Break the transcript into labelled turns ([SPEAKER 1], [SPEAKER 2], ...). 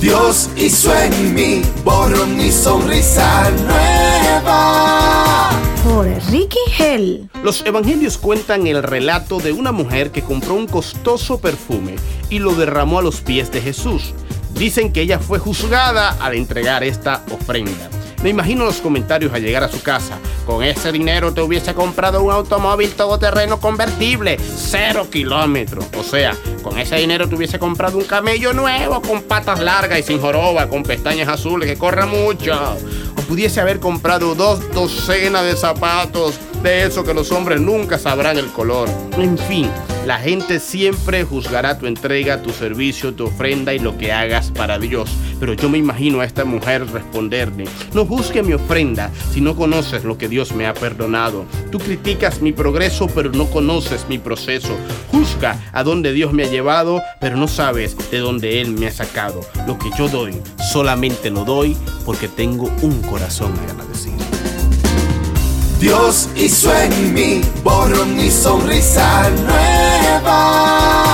[SPEAKER 1] Dios hizo en mí borrón y sonrisa nueva.
[SPEAKER 2] Por Ricky Hell.
[SPEAKER 3] Los evangelios cuentan el relato de una mujer que compró un costoso perfume y lo derramó a los pies de Jesús. Dicen que ella fue juzgada al entregar esta ofrenda. Me imagino los comentarios al llegar a su casa. Con ese dinero te hubiese comprado un automóvil todoterreno convertible, cero kilómetros. O sea, con ese dinero te hubiese comprado un camello nuevo con patas largas y sin joroba, con pestañas azules que corra mucho. O pudiese haber comprado dos docenas de zapatos de eso que los hombres nunca sabrán el color. En fin, la gente siempre juzgará tu entrega, tu servicio, tu ofrenda y lo que hagas para Dios. Pero yo me imagino a esta mujer responderle, no juzgue mi ofrenda si no conoces lo que Dios me ha perdonado. Tú criticas mi progreso, pero no conoces mi proceso. Juzga a dónde Dios me ha llevado, pero no sabes de dónde Él me ha sacado. Lo que yo doy, solamente lo doy porque tengo un corazón agradecido.
[SPEAKER 1] Dios hizo en mí borrón y sonrisa nueva.